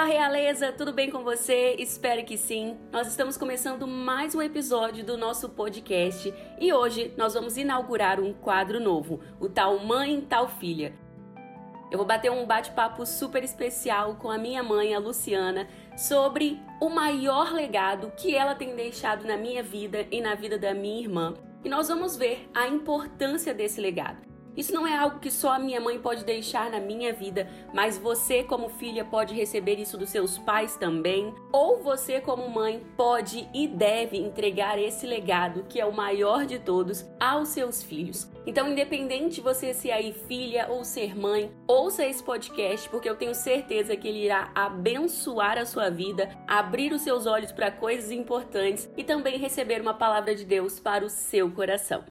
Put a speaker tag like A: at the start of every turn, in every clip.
A: Olá, realeza, tudo bem com você? Espero que sim. Nós estamos começando mais um episódio do nosso podcast e hoje nós vamos inaugurar um quadro novo, o Tal Mãe, Tal Filha. Eu vou bater um bate-papo super especial com a minha mãe, a Luciana, sobre o maior legado que ela tem deixado na minha vida e na vida da minha irmã. E nós vamos ver a importância desse legado. Isso não é algo que só a minha mãe pode deixar na minha vida, mas você, como filha, pode receber isso dos seus pais também. Ou você, como mãe, pode e deve entregar esse legado, que é o maior de todos, aos seus filhos. Então, independente de você ser aí filha ou ser mãe, ouça esse podcast, porque eu tenho certeza que ele irá abençoar a sua vida, abrir os seus olhos para coisas importantes e também receber uma palavra de Deus para o seu coração.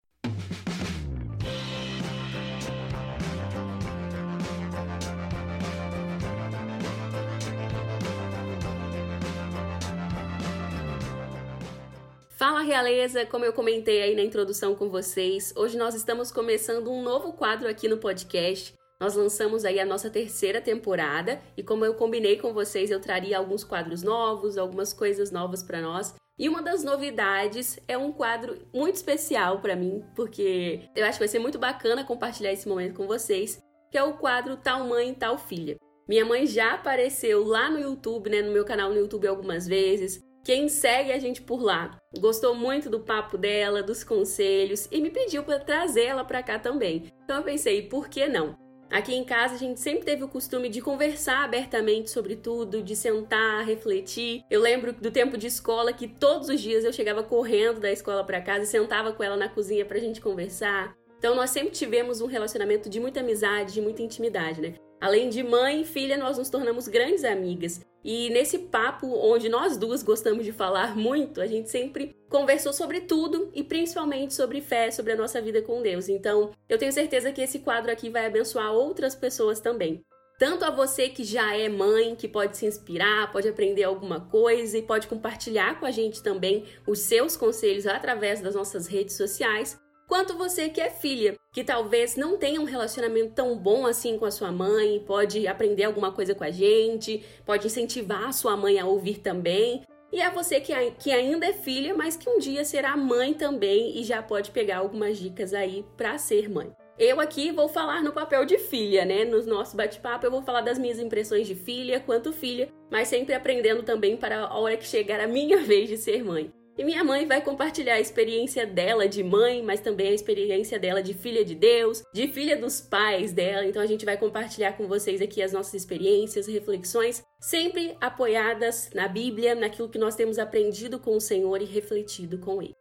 A: Fala realeza, como eu comentei aí na introdução com vocês, hoje nós estamos começando um novo quadro aqui no podcast. Nós lançamos aí a nossa terceira temporada e como eu combinei com vocês, eu traria alguns quadros novos, algumas coisas novas para nós. E uma das novidades é um quadro muito especial para mim, porque eu acho que vai ser muito bacana compartilhar esse momento com vocês, que é o quadro Tal Mãe, Tal Filha. Minha mãe já apareceu lá no YouTube, né, no meu canal no YouTube algumas vezes. Quem segue a gente por lá gostou muito do papo dela, dos conselhos e me pediu para trazer ela para cá também. Então eu pensei, por que não? Aqui em casa a gente sempre teve o costume de conversar abertamente sobre tudo, de sentar, refletir. Eu lembro do tempo de escola que todos os dias eu chegava correndo da escola para casa e sentava com ela na cozinha pra gente conversar. Então nós sempre tivemos um relacionamento de muita amizade, de muita intimidade, né? Além de mãe e filha, nós nos tornamos grandes amigas. E nesse papo, onde nós duas gostamos de falar muito, a gente sempre conversou sobre tudo e principalmente sobre fé, sobre a nossa vida com Deus. Então, eu tenho certeza que esse quadro aqui vai abençoar outras pessoas também. Tanto a você que já é mãe, que pode se inspirar, pode aprender alguma coisa e pode compartilhar com a gente também os seus conselhos através das nossas redes sociais, quanto você que é filha, que talvez não tenha um relacionamento tão bom assim com a sua mãe, pode aprender alguma coisa com a gente, pode incentivar a sua mãe a ouvir também. E é você que, que ainda é filha, mas que um dia será mãe também e já pode pegar algumas dicas aí para ser mãe. Eu aqui vou falar no papel de filha, né? No nosso bate-papo eu vou falar das minhas impressões de filha quanto filha, mas sempre aprendendo também para a hora que chegar a minha vez de ser mãe. E minha mãe vai compartilhar a experiência dela de mãe, mas também a experiência dela de filha de Deus, de filha dos pais dela. Então a gente vai compartilhar com vocês aqui as nossas experiências, reflexões, sempre apoiadas na Bíblia, naquilo que nós temos aprendido com o Senhor e refletido com Ele.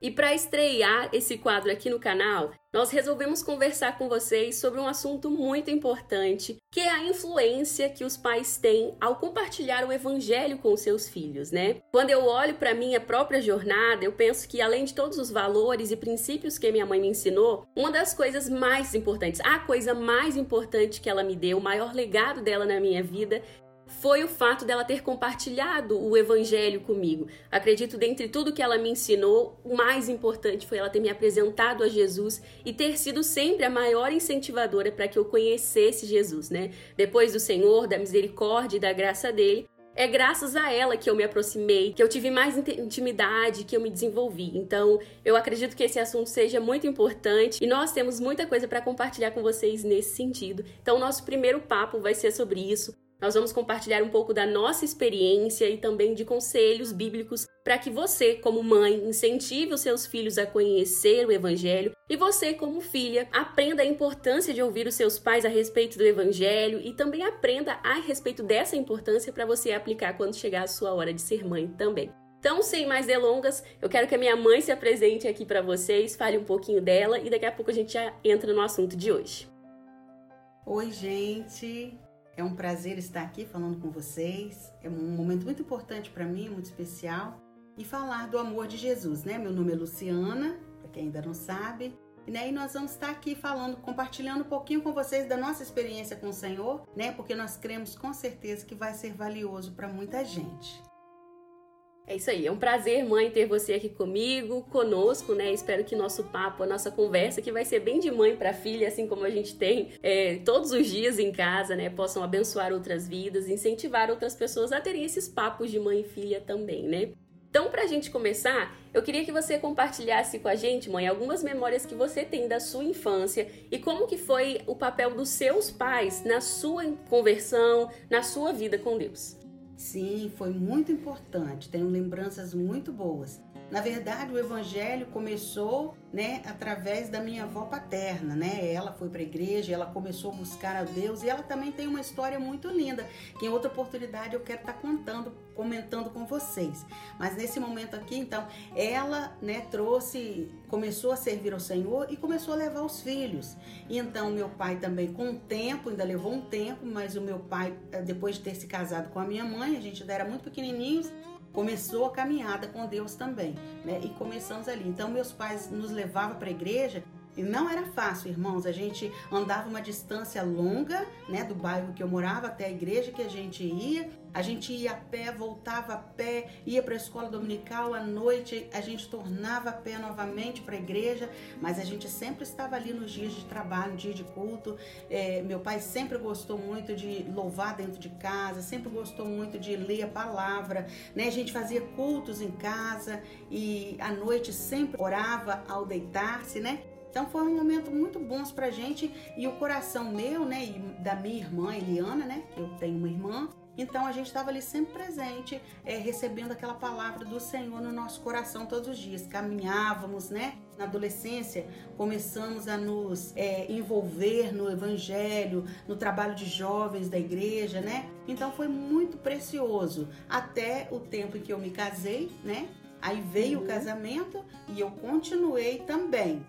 A: E para estrear esse quadro aqui no canal, nós resolvemos conversar com vocês sobre um assunto muito importante, que é a influência que os pais têm ao compartilhar o evangelho com seus filhos, né? Quando eu olho para minha própria jornada, eu penso que além de todos os valores e princípios que minha mãe me ensinou, uma das coisas mais importantes, a coisa mais importante que ela me deu, o maior legado dela na minha vida, foi o fato dela ter compartilhado o evangelho comigo. Acredito, dentre tudo que ela me ensinou, o mais importante foi ela ter me apresentado a Jesus e ter sido sempre a maior incentivadora para que eu conhecesse Jesus, né? Depois do Senhor, da misericórdia e da graça dele, é graças a ela que eu me aproximei, que eu tive mais intimidade, que eu me desenvolvi. Então, eu acredito que esse assunto seja muito importante e nós temos muita coisa para compartilhar com vocês nesse sentido. Então, nosso primeiro papo vai ser sobre isso. Nós vamos compartilhar um pouco da nossa experiência e também de conselhos bíblicos para que você, como mãe, incentive os seus filhos a conhecer o Evangelho e você, como filha, aprenda a importância de ouvir os seus pais a respeito do Evangelho e também aprenda a respeito dessa importância para você aplicar quando chegar a sua hora de ser mãe também. Então, sem mais delongas, eu quero que a minha mãe se apresente aqui para vocês, fale um pouquinho dela e daqui a pouco a gente já entra no assunto de hoje.
B: Oi, gente. É um prazer estar aqui falando com vocês. É um momento muito importante para mim, muito especial. E falar do amor de Jesus, né? Meu nome é Luciana, para quem ainda não sabe. E né, nós vamos estar aqui falando, compartilhando um pouquinho com vocês da nossa experiência com o Senhor, né? Porque nós cremos com certeza que vai ser valioso para muita gente.
A: É isso aí, é um prazer, mãe, ter você aqui comigo, conosco, né? Espero que nosso papo, a nossa conversa, que vai ser bem de mãe para filha, assim como a gente tem é, todos os dias em casa, né? Possam abençoar outras vidas, incentivar outras pessoas a terem esses papos de mãe e filha também, né? Então, para a gente começar, eu queria que você compartilhasse com a gente, mãe, algumas memórias que você tem da sua infância e como que foi o papel dos seus pais na sua conversão, na sua vida com Deus.
B: Sim, foi muito importante. Tenho lembranças muito boas. Na verdade, o evangelho começou, né, através da minha avó paterna, né? Ela foi para a igreja, ela começou a buscar a Deus e ela também tem uma história muito linda, que em outra oportunidade eu quero estar tá contando, comentando com vocês. Mas nesse momento aqui, então, ela, né, trouxe, começou a servir ao Senhor e começou a levar os filhos. E então meu pai também com o tempo, ainda levou um tempo, mas o meu pai eh, depois de ter se casado com a minha mãe, a gente ainda era muito pequenininhos, começou a caminhada com Deus também, né? E começamos ali. Então meus pais nos levavam para a igreja e não era fácil, irmãos. A gente andava uma distância longa, né, do bairro que eu morava até a igreja que a gente ia. A gente ia a pé, voltava a pé, ia para a escola dominical à noite, a gente tornava a pé novamente para a igreja, mas a gente sempre estava ali nos dias de trabalho, no dia de culto. É, meu pai sempre gostou muito de louvar dentro de casa, sempre gostou muito de ler a palavra, né? A gente fazia cultos em casa e à noite sempre orava ao deitar-se, né? Então foi um momento muito bom pra gente e o coração meu, né, e da minha irmã Eliana, né, que eu tenho uma irmã, então a gente estava ali sempre presente, é, recebendo aquela palavra do Senhor no nosso coração todos os dias. Caminhávamos, né? Na adolescência, começamos a nos é, envolver no Evangelho, no trabalho de jovens da igreja, né? Então foi muito precioso até o tempo em que eu me casei, né? Aí veio uhum. o casamento e eu continuei também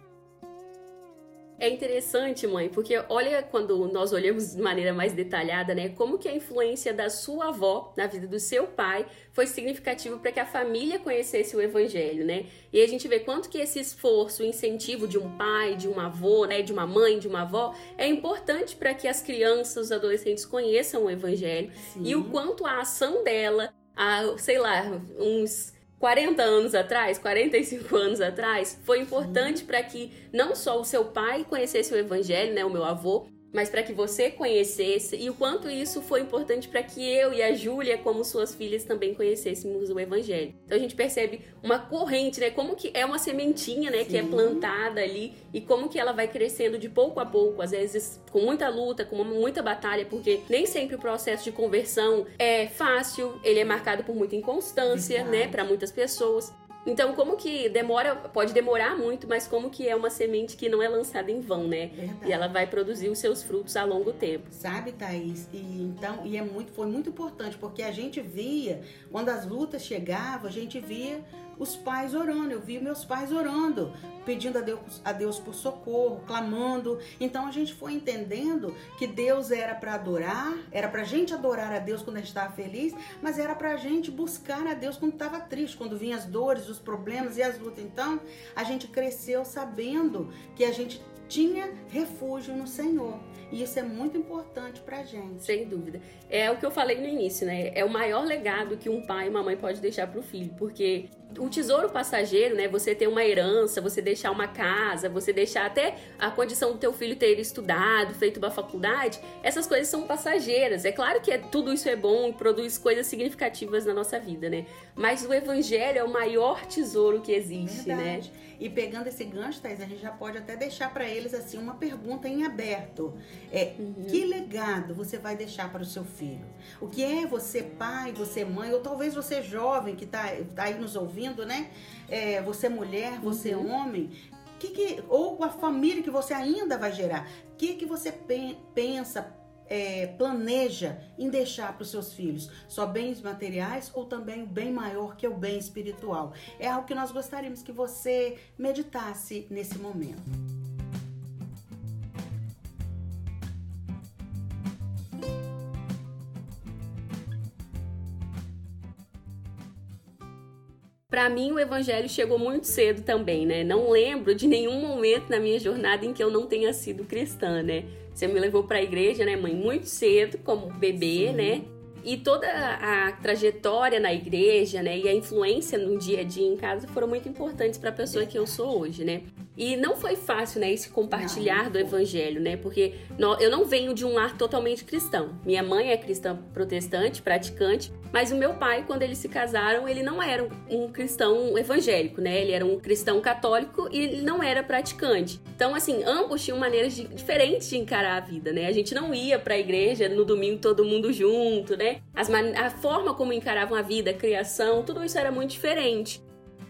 A: é interessante, mãe, porque olha quando nós olhamos de maneira mais detalhada, né, como que a influência da sua avó na vida do seu pai foi significativo para que a família conhecesse o evangelho, né? E a gente vê quanto que esse esforço, o incentivo de um pai, de um avô, né, de uma mãe, de uma avó, é importante para que as crianças, os adolescentes conheçam o evangelho Sim. e o quanto a ação dela, a, sei lá, uns 40 anos atrás, 45 anos atrás, foi importante para que não só o seu pai conhecesse o evangelho, né, o meu avô, mas para que você conhecesse e o quanto isso foi importante para que eu e a Júlia, como suas filhas, também conhecêssemos o evangelho. Então a gente percebe uma corrente, né? Como que é uma sementinha, né, Sim. que é plantada ali e como que ela vai crescendo de pouco a pouco, às vezes com muita luta, com muita batalha, porque nem sempre o processo de conversão é fácil, ele é marcado por muita inconstância, né, Verdade. né, para muitas pessoas. Então, como que demora, pode demorar muito, mas como que é uma semente que não é lançada em vão, né? Verdade. E ela vai produzir os seus frutos a longo tempo.
B: Sabe, Thaís? E então, e é muito, foi muito importante, porque a gente via, quando as lutas chegavam, a gente via os pais orando. Eu vi meus pais orando, pedindo a Deus, a Deus por socorro, clamando. Então a gente foi entendendo que Deus era para adorar, era para a gente adorar a Deus quando a gente estava feliz, mas era para a gente buscar a Deus quando estava triste, quando vinham as dores, os problemas e as lutas. Então a gente cresceu sabendo que a gente tinha refúgio no Senhor. E isso é muito importante pra gente.
A: Sem dúvida. É o que eu falei no início, né? É o maior legado que um pai e uma mãe pode deixar pro filho, porque o tesouro passageiro, né? Você ter uma herança, você deixar uma casa, você deixar até a condição do teu filho ter estudado, feito uma faculdade, essas coisas são passageiras. É claro que é, tudo isso é bom e produz coisas significativas na nossa vida, né? Mas o evangelho é o maior tesouro que existe, né? Verdade. né?
B: E pegando esse gancho, Thais, a gente já pode até deixar para eles assim uma pergunta em aberto. É, uhum. que legado você vai deixar para o seu filho? O que é você pai, você mãe, ou talvez você jovem que está tá aí nos ouvindo, né? É, você mulher, você uhum. homem, que que, ou a família que você ainda vai gerar. O que, que você pensa, é, planeja em deixar para os seus filhos? Só bens materiais ou também o bem maior que é o bem espiritual? É algo que nós gostaríamos que você meditasse nesse momento.
A: Para mim, o evangelho chegou muito cedo também, né? Não lembro de nenhum momento na minha jornada em que eu não tenha sido cristã, né? Você me levou para a igreja, né, mãe? Muito cedo, como bebê, Sim. né? E toda a trajetória na igreja, né, e a influência no dia a dia em casa foram muito importantes para a pessoa que eu sou hoje, né? E não foi fácil, né, esse compartilhar não, do evangelho, né? Porque eu não venho de um lar totalmente cristão. Minha mãe é cristã protestante, praticante, mas o meu pai, quando eles se casaram, ele não era um cristão evangélico, né? Ele era um cristão católico e ele não era praticante. Então, assim, ambos tinham maneiras de, diferentes de encarar a vida, né? A gente não ia para a igreja no domingo todo mundo junto, né? As, a forma como encaravam a vida, a criação, tudo isso era muito diferente.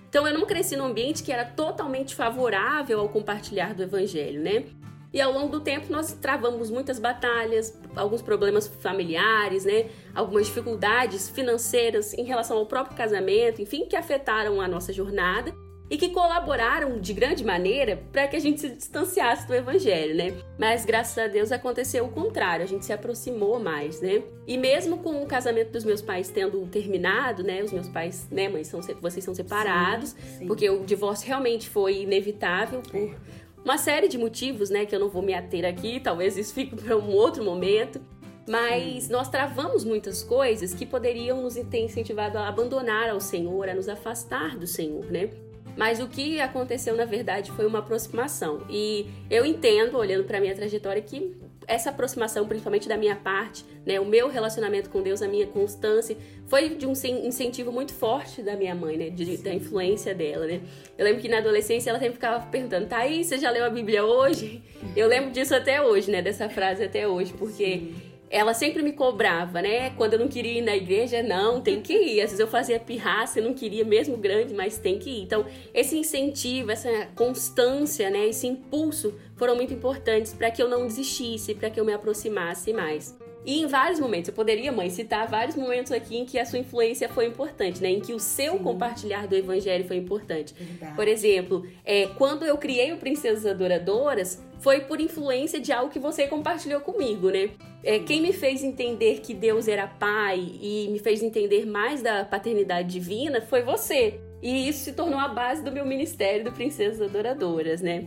A: Então eu não cresci num ambiente que era totalmente favorável ao compartilhar do evangelho, né? E ao longo do tempo nós travamos muitas batalhas, alguns problemas familiares, né? Algumas dificuldades financeiras em relação ao próprio casamento, enfim, que afetaram a nossa jornada e que colaboraram de grande maneira para que a gente se distanciasse do evangelho, né? Mas graças a Deus aconteceu o contrário, a gente se aproximou mais, né? E mesmo com o casamento dos meus pais tendo terminado, né? Os meus pais, né, mãe, são, vocês são separados, sim, sim. porque o divórcio realmente foi inevitável por uma série de motivos, né, que eu não vou me ater aqui, talvez isso fique para um outro momento. Mas nós travamos muitas coisas que poderiam nos ter incentivado a abandonar ao Senhor, a nos afastar do Senhor, né? Mas o que aconteceu na verdade foi uma aproximação. E eu entendo, olhando para minha trajetória, que essa aproximação, principalmente da minha parte, né, o meu relacionamento com Deus, a minha constância, foi de um incentivo muito forte da minha mãe, né, de, da influência dela, né. Eu lembro que na adolescência ela sempre ficava perguntando, aí, você já leu a Bíblia hoje? Eu lembro disso até hoje, né, dessa frase até hoje, porque Sim ela sempre me cobrava, né? Quando eu não queria ir na igreja, não, tem que ir. Às vezes eu fazia pirraça, eu não queria mesmo grande, mas tem que ir. Então, esse incentivo, essa constância, né, esse impulso foram muito importantes para que eu não desistisse, para que eu me aproximasse mais. E em vários momentos, eu poderia, mãe, citar vários momentos aqui em que a sua influência foi importante, né? Em que o seu Sim. compartilhar do evangelho foi importante. Verdade. Por exemplo, é, quando eu criei o Princesas Adoradoras, foi por influência de algo que você compartilhou comigo, né? É, quem me fez entender que Deus era pai e me fez entender mais da paternidade divina foi você. E isso se tornou a base do meu ministério do Princesas Adoradoras, né?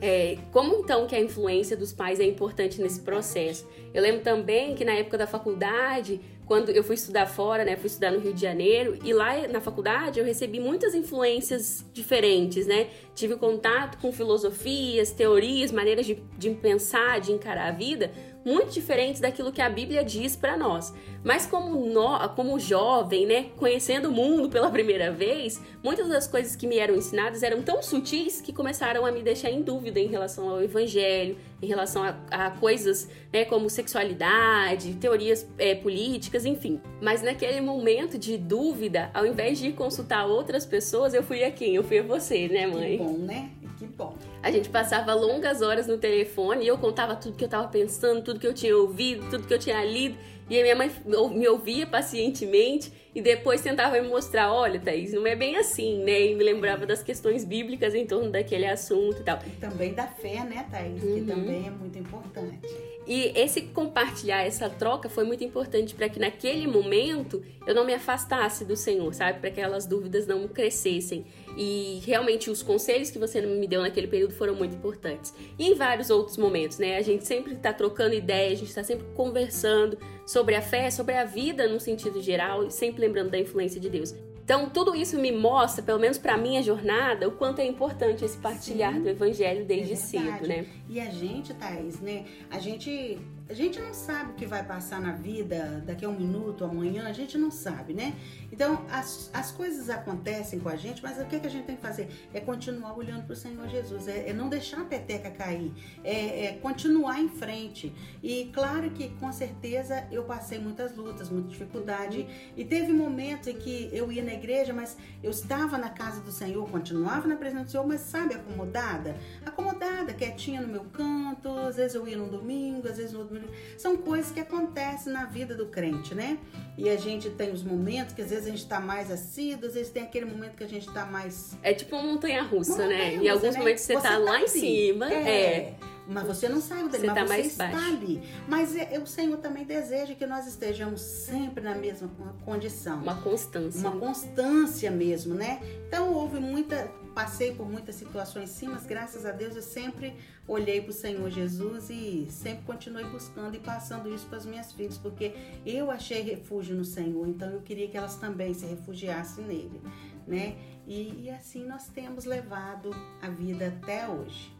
A: É, como então que a influência dos pais é importante nesse processo? Eu lembro também que na época da faculdade, quando eu fui estudar fora, né, fui estudar no Rio de Janeiro, e lá na faculdade eu recebi muitas influências diferentes, né? Tive contato com filosofias, teorias, maneiras de, de pensar, de encarar a vida, muito diferentes daquilo que a Bíblia diz para nós. Mas como, no, como jovem, né, conhecendo o mundo pela primeira vez, muitas das coisas que me eram ensinadas eram tão sutis que começaram a me deixar em dúvida em relação ao Evangelho, em relação a, a coisas né, como sexualidade, teorias é, políticas, enfim. Mas naquele momento de dúvida, ao invés de consultar outras pessoas, eu fui a quem? Eu fui a você, né, mãe?
B: Que bom, né? Que bom.
A: A gente passava longas horas no telefone e eu contava tudo que eu tava pensando, tudo que eu tinha ouvido, tudo que eu tinha lido. E a minha mãe me ouvia pacientemente e depois tentava me mostrar, olha, Thaís, não é bem assim, né? E me lembrava das questões bíblicas em torno daquele assunto e tal.
B: E também da fé, né, Thaís? Uhum. Que também é muito importante.
A: E esse compartilhar, essa troca foi muito importante para que naquele momento eu não me afastasse do Senhor, sabe? Para que aquelas dúvidas não crescessem. E realmente os conselhos que você me deu naquele período foram muito importantes. E em vários outros momentos, né? A gente sempre está trocando ideias, a gente está sempre conversando sobre a fé, sobre a vida no sentido geral, e sempre lembrando da influência de Deus. Então, tudo isso me mostra, pelo menos para minha jornada, o quanto é importante esse partilhar Sim, do evangelho desde é cedo, né?
B: E a gente, Thaís, né? A gente a gente não sabe o que vai passar na vida daqui a um minuto, amanhã, a gente não sabe, né? Então, as, as coisas acontecem com a gente, mas o que, que a gente tem que fazer? É continuar olhando para o Senhor Jesus, é, é, não deixar a peteca cair, é, é, continuar em frente. E claro que, com certeza, eu passei muitas lutas, muita dificuldade, e teve momentos em que eu ia na igreja, mas eu estava na casa do Senhor, continuava na presença do Senhor, mas sabe, acomodada? Acomodada, quietinha no meu canto, às vezes eu ia no domingo, às vezes no outro são coisas que acontecem na vida do crente, né? E a gente tem os momentos que às vezes a gente está mais assíduo, às vezes tem aquele momento que a gente está mais.
A: É tipo uma montanha russa, montanha né? Em alguns né? momentos você, está tá lá em cima.
B: É. é. Mas você não saiu dele,
A: você
B: mas
A: tá
B: você está
A: baixo.
B: ali. Mas é, o Senhor também deseja que nós estejamos sempre na mesma condição.
A: Uma constância.
B: Uma constância mesmo, né? Então houve muita. Passei por muitas situações sim, mas graças a Deus eu sempre olhei para o Senhor Jesus e sempre continuei buscando e passando isso para as minhas filhas, porque eu achei refúgio no Senhor, então eu queria que elas também se refugiassem nele, né? E, e assim nós temos levado a vida até hoje.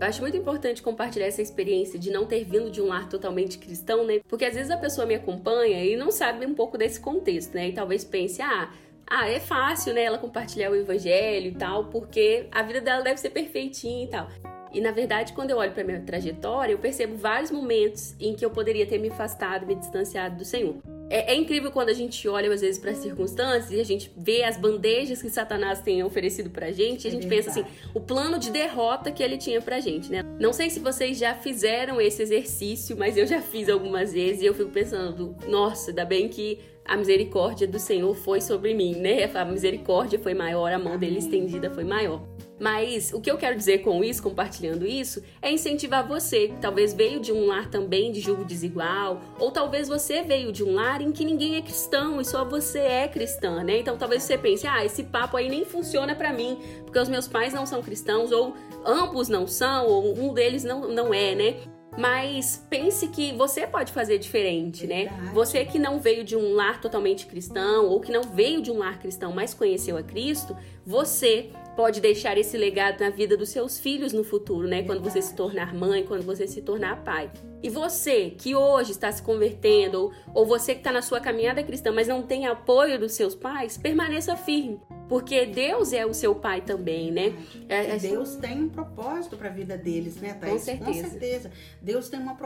A: Eu acho muito importante compartilhar essa experiência de não ter vindo de um lar totalmente cristão, né? Porque às vezes a pessoa me acompanha e não sabe um pouco desse contexto, né? E talvez pense, ah, ah, é fácil, né, ela compartilhar o evangelho e tal, porque a vida dela deve ser perfeitinha e tal. E na verdade, quando eu olho para minha trajetória, eu percebo vários momentos em que eu poderia ter me afastado, me distanciado do Senhor. É, é incrível quando a gente olha às vezes para as circunstâncias e a gente vê as bandejas que Satanás tem oferecido pra gente, e a gente
B: É
A: pensa assim, o plano de derrota que ele tinha pra gente, né? Não sei se vocês já fizeram esse exercício, mas eu já fiz algumas vezes e eu fico pensando, nossa, ainda bem que a misericórdia do Senhor foi sobre mim, né? A misericórdia foi maior, a mão dele estendida foi maior. Mas o que eu quero dizer com isso, compartilhando isso, é incentivar você, que talvez veio de um lar também de julgo desigual, ou talvez você veio de um lar em que ninguém é cristão e só você é cristã, né? Então talvez você pense, ah, esse papo aí nem funciona pra mim, porque os meus pais não são cristãos, ou ambos não são, ou um deles não, não é, né? Mas pense que você pode fazer diferente, né? Você que não veio de um lar totalmente cristão, ou que não veio de um lar cristão, mas conheceu a Cristo, você pode deixar esse legado na vida dos seus filhos no futuro, né? Quando você se tornar mãe, quando você se tornar pai. E você que hoje está se convertendo, ou, ou você que está na sua caminhada cristã, mas não tem apoio dos seus pais, permaneça firme. Porque Deus é o seu pai também, né? É- é-
B: Deus tem um propósito para a vida deles, né, Thaís?
A: certeza.
B: certeza. Deus tem, uma,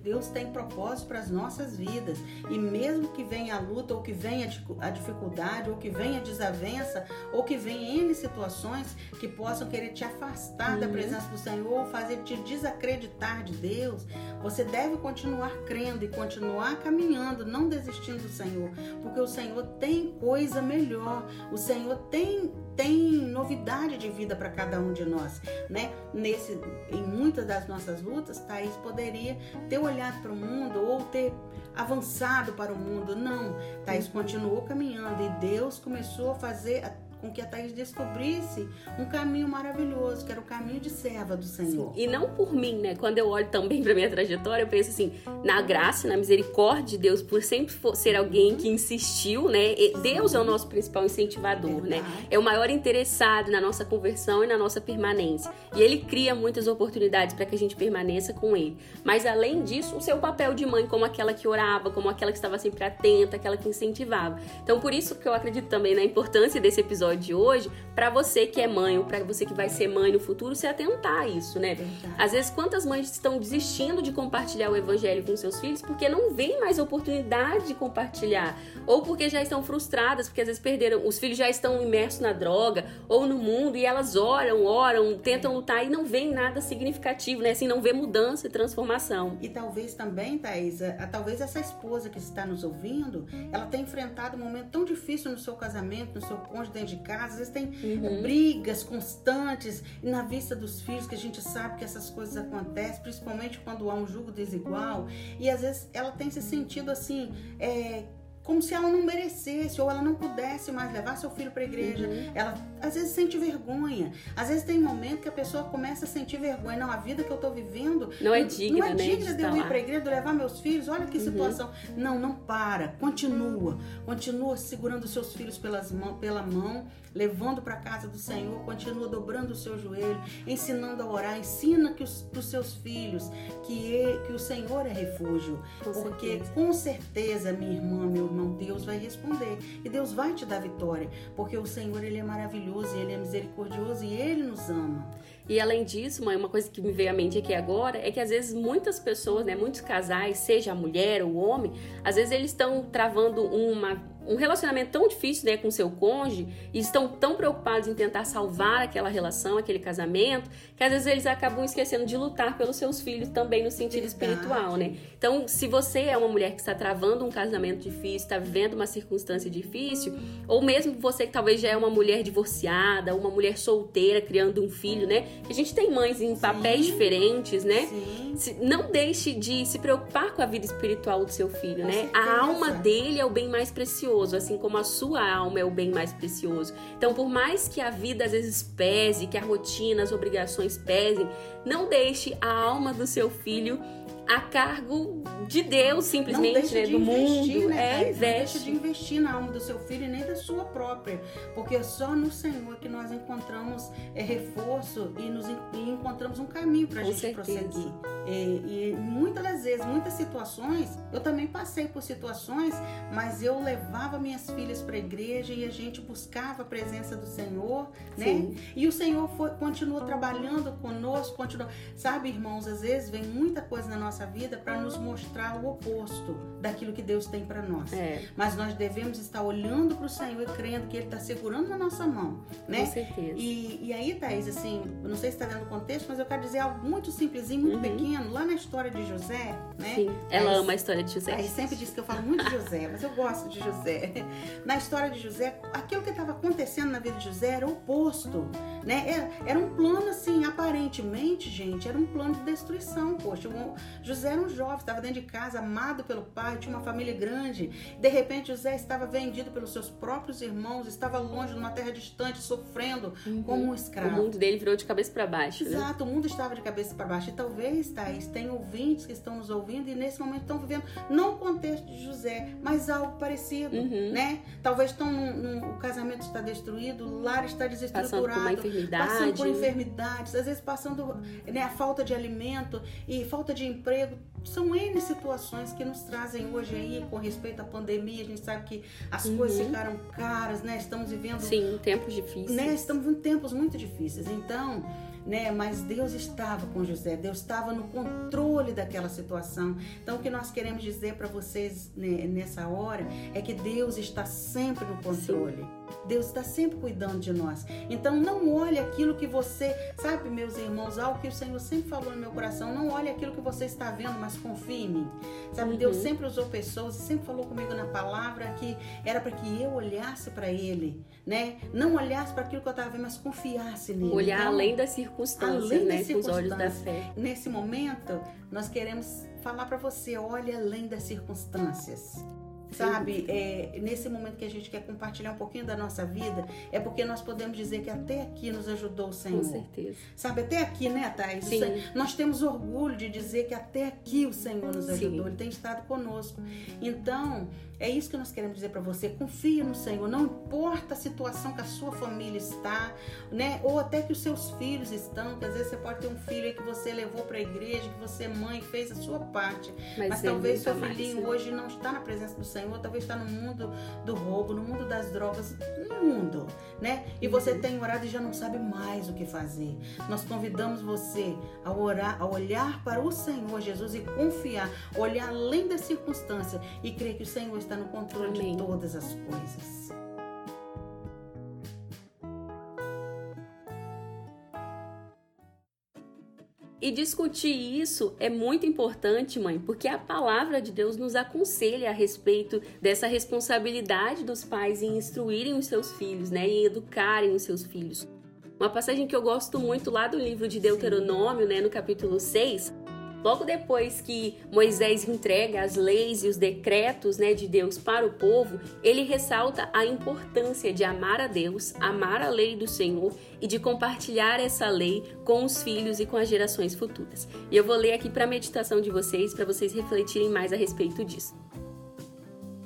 B: Deus tem propósito para as nossas vidas. E mesmo que venha a luta, ou que venha a dificu- a dificuldade, ou que venha a desavença, ou que venha N situações que possam querer te afastar da
A: Uhum.
B: presença do Senhor, ou fazer te desacreditar de Deus, você deve continuar crendo e continuar caminhando, não desistindo do Senhor. Porque o Senhor tem coisa melhor. O Senhor tem tem novidade de vida para cada um de nós, né? Nesse, em muitas das nossas lutas, Thaís poderia ter olhado para o mundo ou ter avançado para o mundo. Não, Thaís continuou caminhando e Deus começou a fazer com que a Thaís descobrisse um caminho maravilhoso, que era o caminho de serva do Senhor.
A: E não por mim, né? Quando eu olho também pra minha trajetória, eu penso assim, na graça, na misericórdia de Deus, por sempre ser alguém que insistiu, né? E Deus é o nosso principal incentivador, né?
B: Verdade.
A: É o maior interessado na nossa conversão e na nossa permanência. E ele cria muitas oportunidades para que a gente permaneça com ele. Mas além disso, o seu papel de mãe, como aquela que orava, como aquela que estava sempre atenta, aquela que incentivava. Então, por isso que eu acredito também na importância desse episódio de hoje, para você que é mãe ou para você que vai ser mãe no futuro, se atentar a isso, né?
B: Verdade.
A: Às vezes, quantas mães estão desistindo de compartilhar o evangelho com seus filhos porque não vem mais oportunidade de compartilhar, ou porque já estão frustradas, porque às vezes perderam, os filhos já estão imersos na droga ou no mundo e elas oram, oram, tentam lutar e não vem nada significativo, né? Assim, não vê mudança e transformação.
B: E talvez também, Thaís, a- a- talvez essa esposa que está nos ouvindo, ela tenha enfrentado um momento tão difícil no seu casamento, no seu cônjuge dentro de casa, às vezes tem
A: Uhum.
B: brigas constantes e na vista dos filhos, que a gente sabe que essas coisas acontecem, principalmente quando há um julgo desigual, e às vezes ela tem se sentido assim, é, como se ela não merecesse ou ela não pudesse mais levar seu filho para a igreja.
A: Uhum.
B: Ela às vezes sente vergonha. Às vezes tem momento que a pessoa começa a sentir vergonha. Não, a vida que eu tô vivendo
A: Não é
B: não
A: digna,
B: é
A: né,
B: digna
A: de
B: de eu ir para a igreja, de eu levar meus filhos. Olha que
A: Uhum.
B: situação. Não, não para. Continua. Continua segurando seus filhos pelas mão, pela mão, levando para casa do Senhor. Continua dobrando o seu joelho, ensinando a orar. Ensina que os, os seus filhos que, que o Senhor é refúgio.
A: Com
B: Porque
A: certeza.
B: com certeza, minha irmã, meu irmão, Deus vai responder. E Deus vai te dar vitória. Porque o Senhor, Ele é maravilhoso, e Ele é misericordioso e Ele nos ama.
A: E além disso, mãe, uma coisa que me veio à mente aqui agora é que às vezes muitas pessoas, né, muitos casais, seja a mulher ou o homem, às vezes eles estão travando uma um relacionamento tão difícil né, com seu cônjuge e estão tão preocupados em tentar salvar aquela relação, aquele casamento, que às vezes eles acabam esquecendo de lutar pelos seus filhos também no sentido Verdade. espiritual, né? Então, se você é uma mulher que está travando um casamento difícil, está vivendo uma circunstância difícil, ou mesmo você que talvez já é uma mulher divorciada, uma mulher solteira criando um filho, né? A gente tem mães em Sim. papéis diferentes, né? Sim. Não deixe de se preocupar com a vida espiritual do seu filho, com né? Certeza. A alma dele é o bem mais precioso, assim como a sua alma é o bem mais precioso. Então, por mais que a vida às vezes pese, que a rotina, as obrigações pesem, não deixe a alma do seu filho a cargo de Deus, simplesmente, né?
B: De
A: do
B: investir,
A: mundo.
B: Né, é, investe. Não deixa de investir na alma do seu filho e nem da sua própria. Porque é só no Senhor que nós encontramos é, reforço e, nos, e encontramos um caminho para a gente certeza. prosseguir. E, e, muitas das vezes, muitas situações, eu também passei por situações, mas eu levava minhas filhas para a igreja e a gente buscava a presença do Senhor, né? Sim. E o Senhor foi, continuou trabalhando conosco, continuou. Sabe, irmãos, às vezes vem muita coisa na nossa vida para nos mostrar o oposto daquilo que Deus tem para nós. É. Mas nós devemos estar olhando para o Senhor e crendo que Ele está segurando na nossa mão, né?
A: Com certeza.
B: E, e aí, Thaís, assim, eu não sei se está dentro do contexto, mas eu quero dizer algo muito simplesinho, muito uhum. pequeno, lá na história de José, né?
A: Sim, ela ama a história de José.
B: Aí sempre diz que eu falo muito de José, mas eu gosto de José. Na história de José, aquilo que estava acontecendo na vida de José era o oposto, né? Era, era um plano, assim, aparentemente, gente, era um plano de destruição, poxa. José era um jovem, estava dentro de casa, amado pelo pai, tinha uma família grande. De repente, José estava vendido pelos seus próprios irmãos, estava longe, numa terra distante, sofrendo uhum. como um escravo.
A: O mundo dele virou de cabeça para baixo.
B: Né? Exato, né? o mundo estava de cabeça para baixo. E talvez, Thaís, tem ouvintes que estão nos ouvindo e nesse momento estão vivendo, não o contexto de José, mas algo parecido, uhum. né? Talvez estão num, num, o casamento está destruído, o lar está desestruturado.
A: Passando por enfermidade.
B: Passando por enfermidades, às vezes passando né, a falta de alimento e falta de emprego. São N situações que nos trazem hoje aí com respeito à pandemia. A gente sabe que as uhum. coisas ficaram caras, né? Estamos vivendo.
A: Sim, tempos difíceis.
B: Né? Estamos em tempos muito difíceis. Então, né? Mas Deus estava com José, Deus estava no controle daquela situação. Então, o que nós queremos dizer para vocês né, nessa hora é que Deus está sempre no controle. Sim. Deus está sempre cuidando de nós. Então não olhe aquilo que você, sabe, meus irmãos, algo que o Senhor sempre falou no meu coração, não olhe aquilo que você está vendo, mas confie em mim. Sabe, uhum. Deus sempre usou pessoas sempre falou comigo na palavra que era para que eu olhasse para ele, né? Não olhasse para aquilo que eu estava vendo, mas confiasse nele.
A: Olhar então, além das circunstâncias, além né? Das circunstâncias. Com os olhos da fé.
B: Nesse momento, nós queremos falar para você, olhe além das circunstâncias sabe? É, nesse momento que a gente quer compartilhar um pouquinho da nossa vida, é porque nós podemos dizer que até aqui nos ajudou o Senhor.
A: Com certeza.
B: Sabe, até aqui, né, Thais? Sim. Nós temos orgulho de dizer que até aqui o Senhor nos ajudou, Sim. Ele tem estado conosco. Então, é isso que nós queremos dizer para você. Confie no Senhor. Não importa a situação que a sua família está, né? Ou até que os seus filhos estão. Que às vezes você pode ter um filho aí que você levou para a igreja, que você mãe fez a sua parte. Mas, Mas talvez seu filhinho mais, hoje não está na presença do Senhor. Talvez está no mundo do roubo, no mundo das drogas, no mundo, né? E você uhum. tem orado e já não sabe mais o que fazer. Nós convidamos você a orar, a olhar para o Senhor Jesus e confiar, olhar além da circunstância e crer que o Senhor está no controle Amém. de todas as coisas.
A: E discutir isso é muito importante, mãe, porque a palavra de Deus nos aconselha a respeito dessa responsabilidade dos pais em instruírem os seus filhos, né, em educarem os seus filhos. Uma passagem que eu gosto muito lá do livro de Deuteronômio, né, no capítulo 6, Logo depois que Moisés entrega as leis e os decretos né, de Deus para o povo, ele ressalta a importância de amar a Deus, amar a lei do Senhor e de compartilhar essa lei com os filhos e com as gerações futuras. E eu vou ler aqui para a meditação de vocês, para vocês refletirem mais a respeito disso.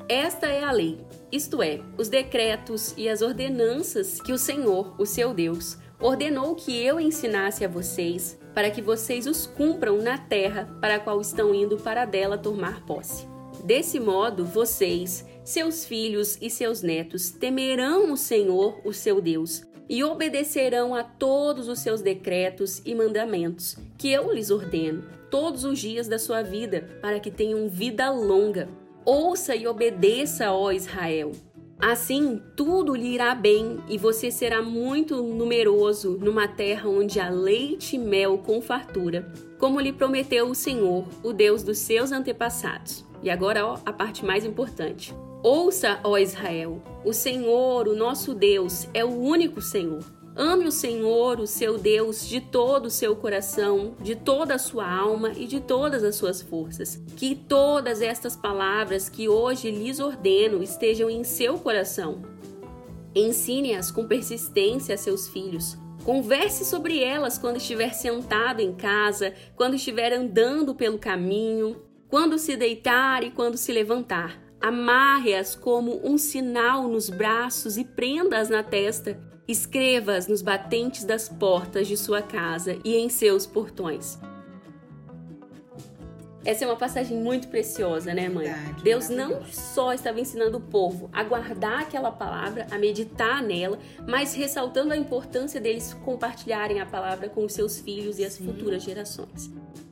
A: Esta é a lei, isto é, os decretos e as ordenanças que o Senhor, o seu Deus, ordenou que eu ensinasse a vocês para que vocês os cumpram na terra para a qual estão indo para dela tomar posse. Desse modo, vocês, seus filhos e seus netos temerão o Senhor, o seu Deus, e obedecerão a todos os seus decretos e mandamentos, que eu lhes ordeno, todos os dias da sua vida, para que tenham vida longa. Ouça e obedeça, ó Israel. Assim, tudo lhe irá bem e você será muito numeroso numa terra onde há leite e mel com fartura, como lhe prometeu o Senhor, o Deus dos seus antepassados. E agora, ó, a parte mais importante. Ouça, ó Israel, o Senhor, o nosso Deus, é o único Senhor. Ame o Senhor, o seu Deus, de todo o seu coração, de toda a sua alma e de todas as suas forças. Que todas estas palavras que hoje lhes ordeno estejam em seu coração. Ensine-as com persistência a seus filhos. Converse sobre elas quando estiver sentado em casa, quando estiver andando pelo caminho, quando se deitar e quando se levantar. Amarre-as como um sinal nos braços e prenda-as na testa. Escreva-as nos batentes das portas de sua casa e em seus portões. Essa é uma passagem muito preciosa, né, mãe?
B: Verdade,
A: Deus não só estava ensinando o povo a guardar aquela palavra, a meditar nela, mas ressaltando a importância deles compartilharem a palavra com os seus filhos e as
B: Sim.
A: futuras gerações.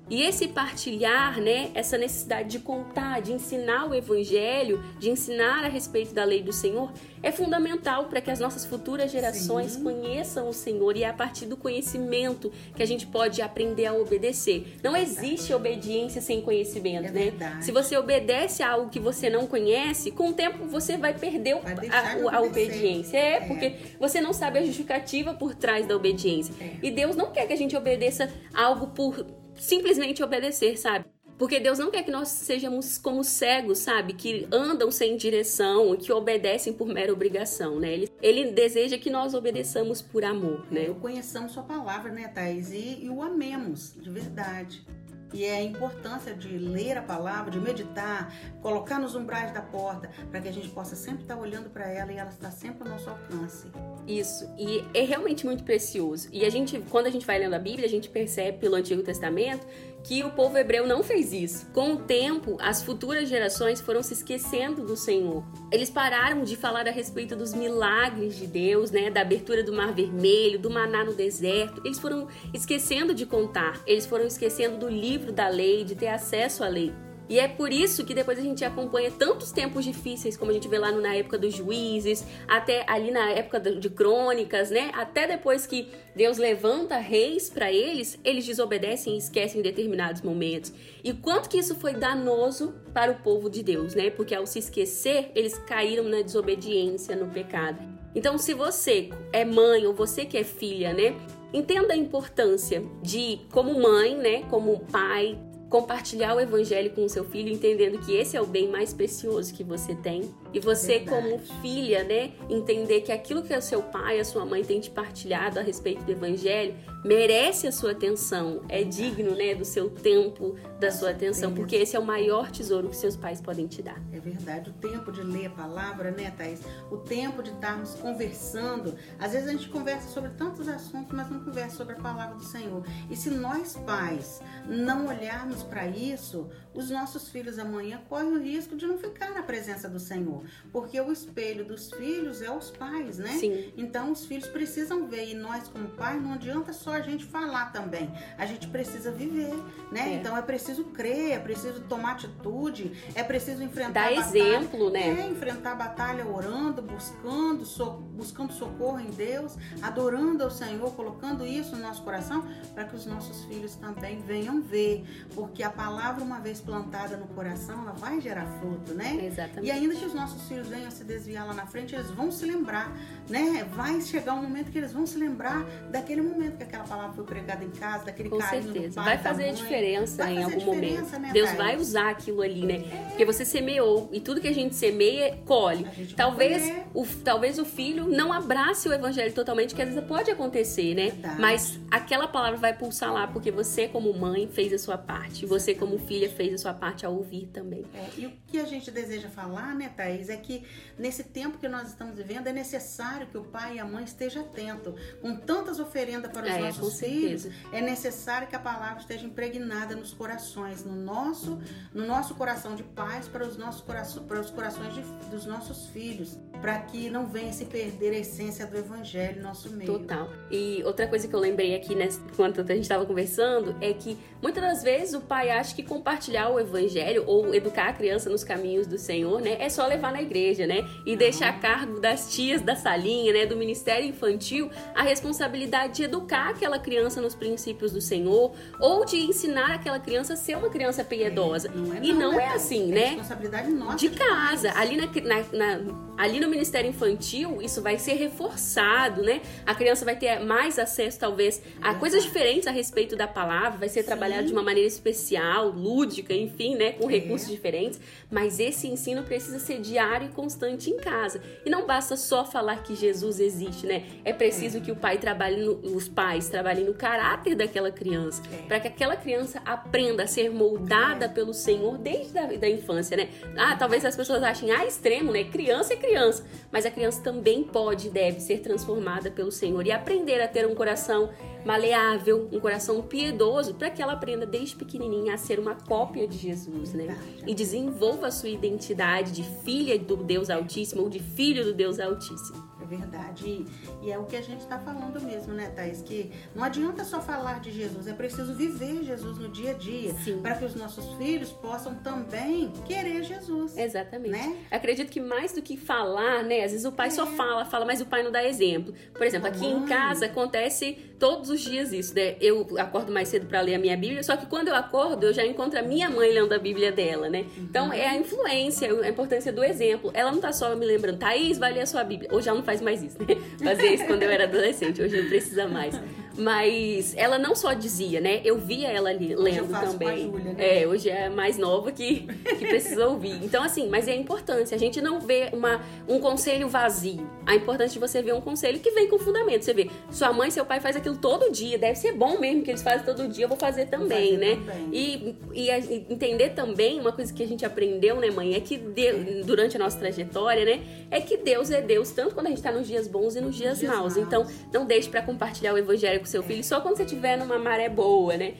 A: E esse partilhar, né, essa necessidade de contar, de ensinar o evangelho, de ensinar a respeito da lei do Senhor, é fundamental para que as nossas futuras gerações
B: Sim.
A: conheçam o Senhor e é a partir do conhecimento que a gente pode aprender a obedecer. Não existe obediência sem conhecimento,
B: É
A: né?
B: verdade.
A: Se você obedece a algo que você não conhece, com o tempo você vai perder
B: Vai
A: a, a obediência. É,
B: É.
A: porque você não sabe a justificativa por trás da obediência.
B: É.
A: E Deus não quer que a gente obedeça algo por simplesmente obedecer, sabe? Porque Deus não quer que nós sejamos como cegos, sabe? Que andam sem direção, que obedecem por mera obrigação, né? Ele, ele deseja que nós obedeçamos por amor, né?
B: O conheçamos sua palavra, né, Thaís? E, e o amemos, de verdade. E é a importância de ler a palavra, de meditar, colocar nos umbrais da porta, para que a gente possa sempre estar olhando para ela e ela está sempre ao nosso alcance.
A: Isso, e é realmente muito precioso. E a gente, quando a gente vai lendo a Bíblia, a gente percebe pelo Antigo Testamento que o povo hebreu não fez isso. Com o tempo, as futuras gerações foram se esquecendo do Senhor. Eles pararam de falar a respeito dos milagres de Deus, né, da abertura do Mar Vermelho, do maná no deserto. Eles foram esquecendo de contar. Eles foram esquecendo do livro da lei, de ter acesso à lei. E é por isso que depois a gente acompanha tantos tempos difíceis, como a gente vê lá na época dos juízes, até ali na época de crônicas, né? Até depois que Deus levanta reis para eles, eles desobedecem e esquecem em determinados momentos. E quanto que isso foi danoso para o povo de Deus, né? Porque ao se esquecer, eles caíram na desobediência, no pecado. Então, se você é mãe ou você que é filha, né? Entenda a importância de, como mãe, né? Como pai, compartilhar o evangelho com o seu filho, entendendo que esse é o bem mais precioso que você tem. E você,
B: Verdade.
A: como filha, né, entender que aquilo que o seu pai, a sua mãe tem te partilhado a respeito do evangelho merece a sua atenção, é digno, né, do seu tempo, da sua atenção, porque esse é o maior tesouro que seus pais podem te dar.
B: É verdade, o tempo de ler a palavra, né, Thaís? O tempo de estarmos conversando. Às vezes a gente conversa sobre tantos assuntos, mas não conversa sobre a palavra do Senhor. E se nós, pais, não olharmos para isso, os nossos filhos amanhã correm o risco de não ficar na presença do Senhor. Porque o espelho dos filhos é os pais, né?
A: Sim.
B: Então os filhos precisam ver e nós como pai não adianta só a gente falar também. A gente precisa viver, né?
A: É.
B: Então é preciso crer, é preciso tomar atitude, é preciso enfrentar
A: Dar
B: a batalha.
A: exemplo, né?
B: É, enfrentar a batalha orando, buscando, so- buscando socorro em Deus, adorando ao Senhor, colocando isso no nosso coração para que os nossos filhos também venham ver, porque a palavra uma vez plantada no coração, ela vai gerar fruto, né? E
A: Exatamente.
B: ainda que os nossos filhos venham se desviar lá na frente, eles vão se lembrar, né? Vai chegar um momento que eles vão se lembrar daquele momento que aquela palavra foi pregada em casa, daquele
A: Com
B: carinho
A: certeza.
B: pai,
A: Vai fazer a
B: mãe.
A: diferença
B: Vai
A: em
B: fazer
A: algum
B: diferença,
A: momento.
B: né,
A: Deus
B: Thaís?
A: vai usar aquilo ali, né? Porque você semeou e tudo que a gente semeia, colhe.
B: Gente
A: Talvez o, talvez o filho não abrace o evangelho totalmente, que às vezes pode acontecer, né?
B: Verdade.
A: Mas aquela palavra vai pulsar lá, porque você, como mãe, fez a sua parte. E você, como filha, fez a sua parte ao ouvir também.
B: É, e o que a gente deseja falar, né, Thaís, é que nesse tempo que nós estamos vivendo é necessário que o pai e a mãe estejam atentos. Com tantas oferendas para os
A: É,
B: nossos filhos, é necessário que a palavra esteja impregnada nos corações, no nosso, no nosso coração de pais para os nossos corações, para os corações de- dos nossos filhos, para que não venha se perder a essência do evangelho no nosso meio.
A: Total. E outra coisa que eu lembrei aqui, né, enquanto a gente estava conversando, é que muitas das vezes o pai acha que compartilhar o evangelho ou educar a criança nos caminhos do Senhor, né, é só levar na igreja, né? E deixar a cargo das tias da salinha, né? Do Ministério Infantil, a responsabilidade de educar aquela criança nos princípios do Senhor ou de ensinar aquela criança a ser uma criança piedosa. É, não é e não é assim,
B: é
A: né?
B: Responsabilidade nossa.
A: De casa. Ali, na, na, na, ali no Ministério Infantil, isso vai ser reforçado, né? A criança vai ter mais acesso, talvez, a coisas diferentes a respeito da palavra, vai ser Sim. trabalhado de uma maneira especial, lúdica, enfim, né? Com é. recursos diferentes. Mas esse ensino precisa ser diário e constante em casa. E não basta só falar que Jesus existe, né? É preciso é. que o pai trabalhe, no, os pais trabalhem no caráter daquela criança, é. para que aquela criança aprenda a ser moldada é. pelo Senhor desde a da infância, né? Ah, talvez as pessoas achem, ah, extremo, né? Criança é criança. Mas a criança também pode e deve ser transformada pelo Senhor e aprender a ter um coração maleável, um coração piedoso, para que ela aprenda desde pequenininha a ser uma cópia de Jesus, né? E desenvolva a sua identidade de filha do Deus Altíssimo ou de filho do Deus Altíssimo.
B: É verdade. E, e é o que a gente está falando mesmo, né, Thais? Que não adianta só falar de Jesus, é preciso viver Jesus no dia a dia. Para que os nossos filhos possam também querer Jesus.
A: Exatamente. Né? Acredito que mais do que falar, né? Às vezes o pai é. só fala, fala, mas o pai não dá exemplo. Por exemplo, aqui em casa acontece todos os dias isso, né? Eu acordo mais cedo para ler a minha Bíblia, só que quando eu acordo, eu já encontro a minha mãe lendo a Bíblia dela, né? Então é a influência, a importância do exemplo. Ela não tá só me lembrando, Thaís, vai ler a sua Bíblia. Hoje ela não faz mais isso, né? Fazia isso quando eu era adolescente, hoje não precisa mais. Mas ela não só dizia, né? Eu via ela ali, lendo também.
B: Júlia, né?
A: É, hoje é mais nova que, que precisa ouvir. Então, assim, mas é importante. A gente não vê uma, um conselho vazio. A importância de você ver um conselho que vem com fundamento. Você vê, sua mãe, seu pai faz aquilo todo dia. Deve ser bom mesmo que eles fazem todo dia. Eu vou fazer também,
B: vou
A: fazer
B: né? Também.
A: E, e, e, entender também, uma coisa que a gente aprendeu, né, mãe? É que Deus, durante a nossa trajetória, né? É que Deus é Deus, tanto quando a gente tá nos dias bons e nos dias, dias maus. maus. Então, não deixe para compartilhar o evangelho com seu filho só quando você estiver numa maré boa, né?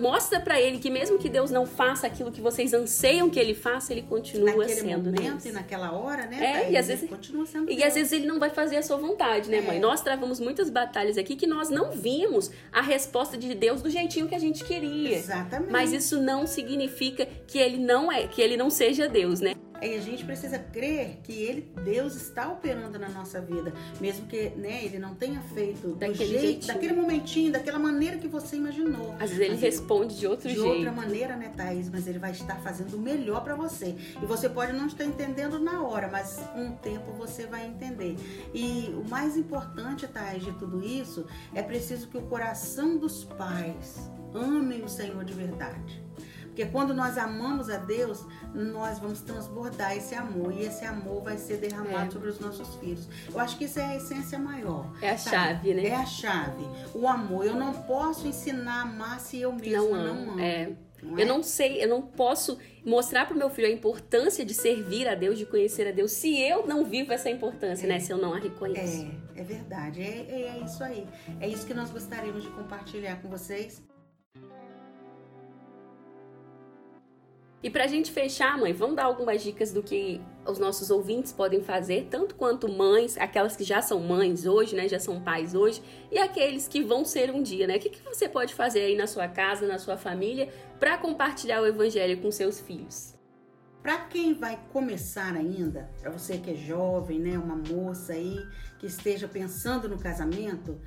A: mostra para ele que mesmo que Deus não faça aquilo que vocês anseiam que ele faça, ele continua
B: Naquele
A: sendo
B: momento Deus. e naquela hora, né?
A: É, e às vezes continua sendo E Deus. às vezes ele não vai fazer a sua vontade, né, é. mãe? Nós travamos muitas batalhas aqui que nós não vimos a resposta de Deus do jeitinho que a gente queria.
B: Exatamente.
A: Mas isso não significa que ele não é, que ele não seja Deus, né?
B: Aí a gente precisa crer que ele, Deus está operando na nossa vida, mesmo que né, ele não tenha feito daquele jeito, jeitinho. daquele momentinho, daquela maneira que você imaginou.
A: Às vezes ele mas responde de outro
B: de
A: jeito.
B: De outra maneira, né, Thaís? Mas ele vai estar fazendo o melhor para você. E você pode não estar entendendo na hora, mas com o tempo você vai entender. E o mais importante, Thaís, de tudo isso, é preciso que o coração dos pais amem o Senhor de verdade. Porque quando nós amamos a Deus, nós vamos transbordar esse amor e esse amor vai ser derramado é. sobre os nossos filhos. Eu acho que isso é a essência maior.
A: É a sabe? chave, né?
B: É a chave. O amor. Eu não posso ensinar a amar se eu mesmo não, não amo.
A: É. Não é? Eu não sei, eu não posso mostrar para o meu filho a importância de servir a Deus, de conhecer a Deus, se eu não vivo essa importância, né? é. né? Se eu não a reconheço.
B: É, é verdade. É, é, é isso aí. É isso que nós gostaríamos de compartilhar com vocês.
A: E pra gente fechar, mãe, vamos dar algumas dicas do que os nossos ouvintes podem fazer, tanto quanto mães, aquelas que já são mães hoje, né, já são pais hoje, e aqueles que vão ser um dia, né? O que, que você pode fazer aí na sua casa, na sua família, para compartilhar o evangelho com seus filhos?
B: Para quem vai começar ainda, para você que é jovem, né, uma moça aí que esteja pensando no casamento,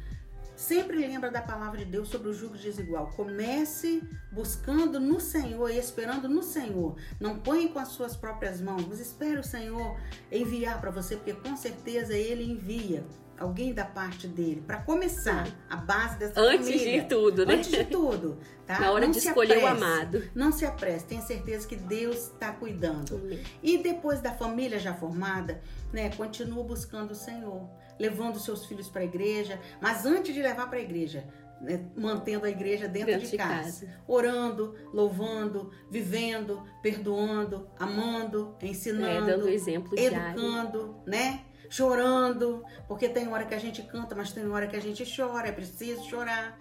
B: Sempre lembra da palavra de Deus sobre o jugo desigual. Comece buscando no Senhor e esperando no Senhor. Não põe com as suas próprias mãos, mas espere o Senhor enviar para você, porque com certeza Ele envia alguém da parte dele para começar a base dessa
A: Antes
B: família.
A: de tudo, né?
B: Antes de tudo, tá?
A: Na hora não de escolher apresse, o amado.
B: Não se apresse, tenha certeza que Deus está cuidando. E depois da família já formada, né, continua buscando o Senhor levando seus filhos para a igreja, mas antes de levar para a igreja, né, mantendo a igreja dentro, dentro de, de casa, casa, orando, louvando, vivendo, perdoando, amando, ensinando,
A: é, dando exemplo
B: educando,
A: diário.
B: né? Chorando, porque tem hora que a gente canta, mas tem hora que a gente chora, é preciso chorar.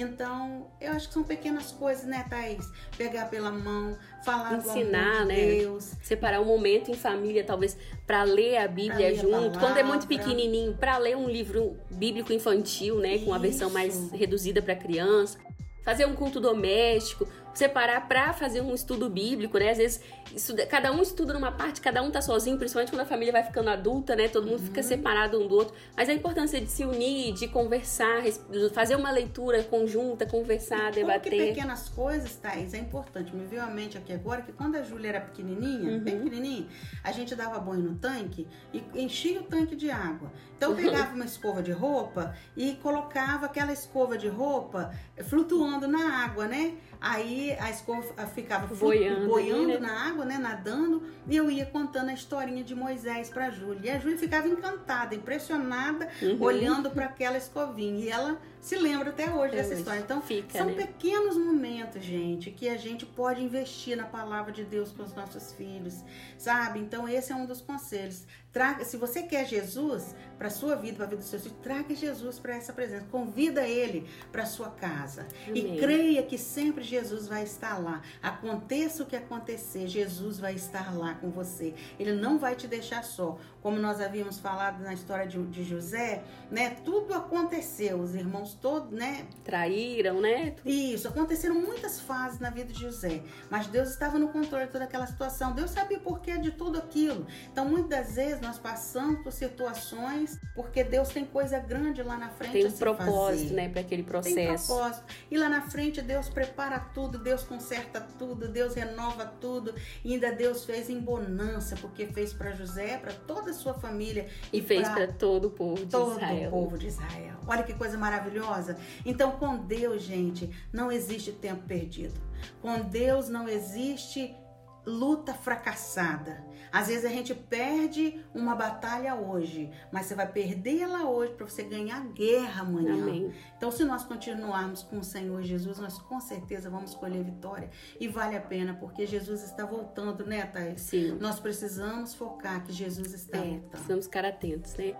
B: Então, eu acho que são pequenas coisas, né, Thaís? Pegar pela mão, falar
A: Ensinar,
B: de
A: né?
B: Deus.
A: Separar um momento em família, talvez, para ler a Bíblia
B: ler
A: junto.
B: A
A: Quando é muito pequenininho, para ler um livro bíblico infantil, né? Com a versão mais reduzida para criança. Fazer um culto doméstico separar para fazer um estudo bíblico, né? Às vezes estuda, cada um estuda numa parte, cada um tá sozinho, principalmente quando a família vai ficando adulta, né? Todo mundo uhum. fica separado um do outro. Mas a importância de se unir, de conversar, fazer uma leitura conjunta, conversar, e debater.
B: Que pequenas coisas, Thaís, é importante. Me veio à mente aqui agora que quando a Júlia era pequenininha, uhum. bem pequenininha, a gente dava banho no tanque e enchia o tanque de água. Então pegava uma escova de roupa e colocava aquela escova de roupa flutuando na água, né? Aí a escova ficava boiando, boiando né? na água, né, nadando, e eu ia contando a historinha de Moisés para Júlia. E a Júlia ficava encantada, impressionada, uhum. olhando para aquela escovinha. E ela se lembra até hoje dessa história. Então, Fica, são né? pequenos momentos, gente, que a gente pode investir na palavra de Deus com os nossos filhos, sabe? Então, esse é um dos conselhos. Traga, se você quer Jesus para sua vida, para a vida dos seus filhos, traga Jesus para essa presença. Convida ele para sua casa. Amém. E creia que sempre Jesus vai estar lá. Aconteça o que acontecer, Jesus vai estar lá com você. Ele não vai te deixar só. Como nós havíamos falado na história de, de José, né? Tudo aconteceu, os irmãos todos, né?
A: Traíram, né?
B: Isso, aconteceram muitas fases na vida de José, mas Deus estava no controle de toda aquela situação. Deus sabia o porquê de tudo aquilo. Então, muitas vezes nós passamos por situações porque Deus tem coisa grande lá na frente.
A: Tem um propósito, fazer. né, para aquele processo. Tem propósito.
B: E lá na frente Deus prepara tudo, Deus conserta tudo, Deus renova tudo. E ainda Deus fez em bonança, porque fez para José, para toda a sua família
A: e, e fez para todo o povo de
B: todo
A: Israel.
B: Todo o povo de Israel. Olha que coisa maravilhosa. Então, com Deus, gente, não existe tempo perdido. Com Deus não existe luta fracassada. Às vezes a gente perde uma batalha hoje, mas você vai perdê-la hoje para você ganhar guerra amanhã. Amém. Então, se nós continuarmos com o Senhor Jesus, nós com certeza vamos colher vitória. E vale a pena, porque Jesus está voltando, né, Thais?
A: Sim.
B: Nós precisamos focar que Jesus está é, voltando.
A: Precisamos ficar atentos, né?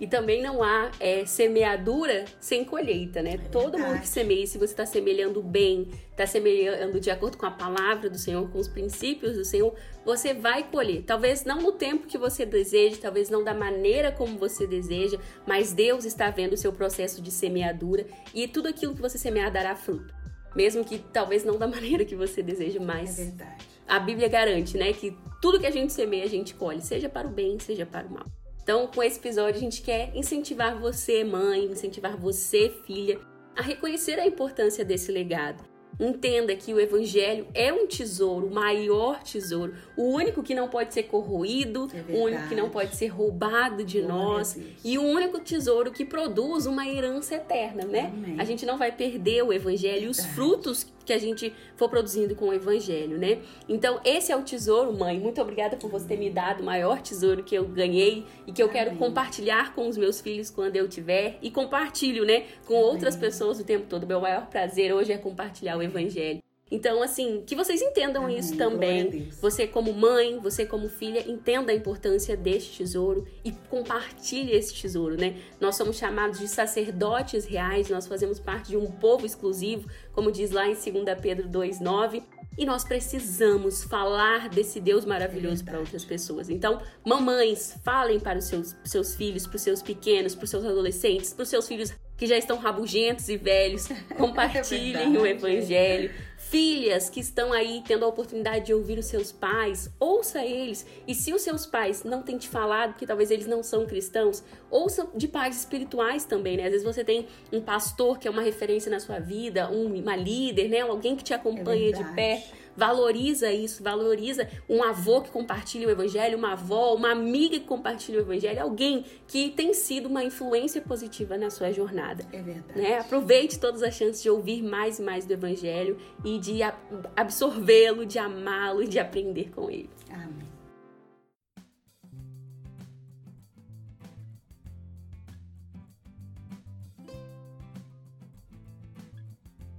A: E também não há é, semeadura sem colheita, né? É Todo mundo que semeia, se você está semeando bem, está semeando de acordo com a palavra do Senhor, com os princípios do Senhor, você vai colher. Talvez não no tempo que você deseja, talvez não da maneira como você deseja, mas Deus está vendo o seu processo de semeadura e tudo aquilo que você semear dará fruto. Mesmo que talvez não da maneira que você deseja, mas
B: é verdade.
A: a Bíblia garante, né, que tudo que a gente semeia a gente colhe, seja para o bem, seja para o mal. Então, com esse episódio, a gente quer incentivar você, mãe, incentivar você, filha, a reconhecer a importância desse legado. Entenda que o evangelho é um tesouro, o maior tesouro, o único que não pode ser corroído, é o único que não pode ser roubado de Glória nós e o único tesouro que produz uma herança eterna, né? Amém. A gente não vai perder o evangelho e os frutos que a gente for produzindo com o evangelho, né? Então, esse é o tesouro, mãe. Muito obrigada por você ter me dado o maior tesouro que eu ganhei e que eu Amém. quero compartilhar com os meus filhos quando eu tiver e compartilho, né, com Amém. outras pessoas o tempo todo. Meu maior prazer hoje é compartilhar o evangelho. Então, assim, que vocês entendam Amém. isso também. Você, como mãe, você, como filha, entenda a importância deste tesouro e compartilhe esse tesouro, né? Nós somos chamados de sacerdotes reais, nós fazemos parte de um povo exclusivo, como diz lá em 2 Pedro 2,9. E nós precisamos falar desse Deus maravilhoso é para outras pessoas. Então, mamães, falem para os seus, seus filhos, para os seus pequenos, para os seus adolescentes, para os seus filhos que já estão rabugentos e velhos. Compartilhem é o evangelho. Filhas que estão aí tendo a oportunidade de ouvir os seus pais, ouça eles. E se os seus pais não têm te falado, porque talvez eles não são cristãos, ouça de pais espirituais também, né? Às vezes você tem um pastor que é uma referência na sua vida, uma líder, né? Alguém que te acompanha é de perto Valoriza isso, valoriza um avô que compartilha o evangelho, uma avó, uma amiga que compartilha o evangelho, alguém que tem sido uma influência positiva na sua jornada.
B: É verdade.
A: Né? Aproveite todas as chances de ouvir mais e mais do evangelho e de absorvê-lo, de amá-lo e de aprender com ele.
B: Amém.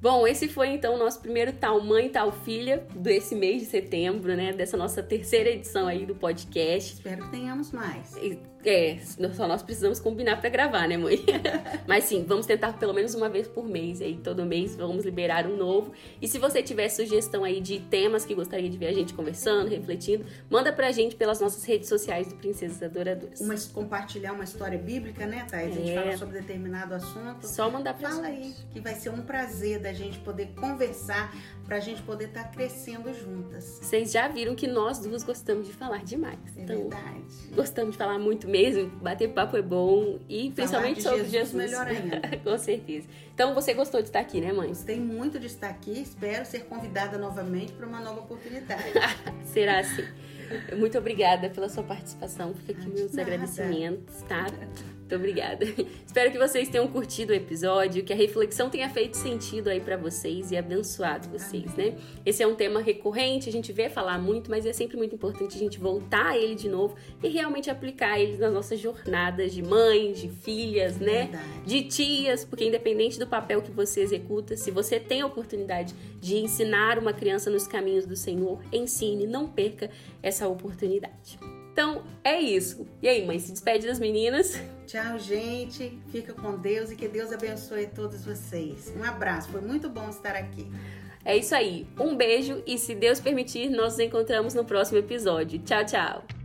A: Bom, esse foi então o nosso primeiro Tal Mãe, Tal Filha desse mês de setembro, né? Dessa nossa terceira edição aí do podcast.
B: Espero que tenhamos mais.
A: E É, só nós precisamos combinar para gravar, né, mãe? Mas sim, vamos tentar pelo menos uma vez por mês aí, todo mês vamos liberar um novo. E se você tiver sugestão aí de temas que gostaria de ver a gente conversando, refletindo, manda pra gente pelas nossas redes sociais do Princesas Adoradoras.
B: Uma, compartilhar uma história bíblica, né, Thais? A gente é. fala sobre determinado assunto.
A: Só mandar pra
B: fala
A: gente.
B: aí, que vai ser um prazer da gente poder conversar, pra gente poder estar tá crescendo juntas.
A: Vocês já viram que nós duas gostamos de falar demais.
B: É então, verdade.
A: Gostamos de falar muito mesmo, bater papo é bom e principalmente sobre Jesus.
B: Melhor ainda.
A: Com certeza. Então você gostou de estar aqui, né, mãe?
B: Gostei muito de estar aqui. Espero ser convidada novamente para uma nova oportunidade.
A: Será assim. Muito obrigada pela sua participação. Fica aqui meus nada. agradecimentos, tá? Muito obrigada. Espero que vocês tenham curtido o episódio, que a reflexão tenha feito sentido aí para vocês e abençoado vocês, Amém. né? Esse é um tema recorrente, a gente vê falar muito, mas é sempre muito importante a gente voltar a ele de novo e realmente aplicar ele nas nossas jornadas de mães, de filhas, né? Verdade. De tias, porque independente do papel que você executa, se você tem a oportunidade de ensinar uma criança nos caminhos do Senhor, ensine, não perca essa oportunidade. Então é isso. E aí, mãe, se despede das meninas.
B: Tchau, gente. Fica com Deus e que Deus abençoe todos vocês. Um abraço, foi muito bom estar aqui.
A: É isso aí. Um beijo e, se Deus permitir, nós nos encontramos no próximo episódio. Tchau, tchau.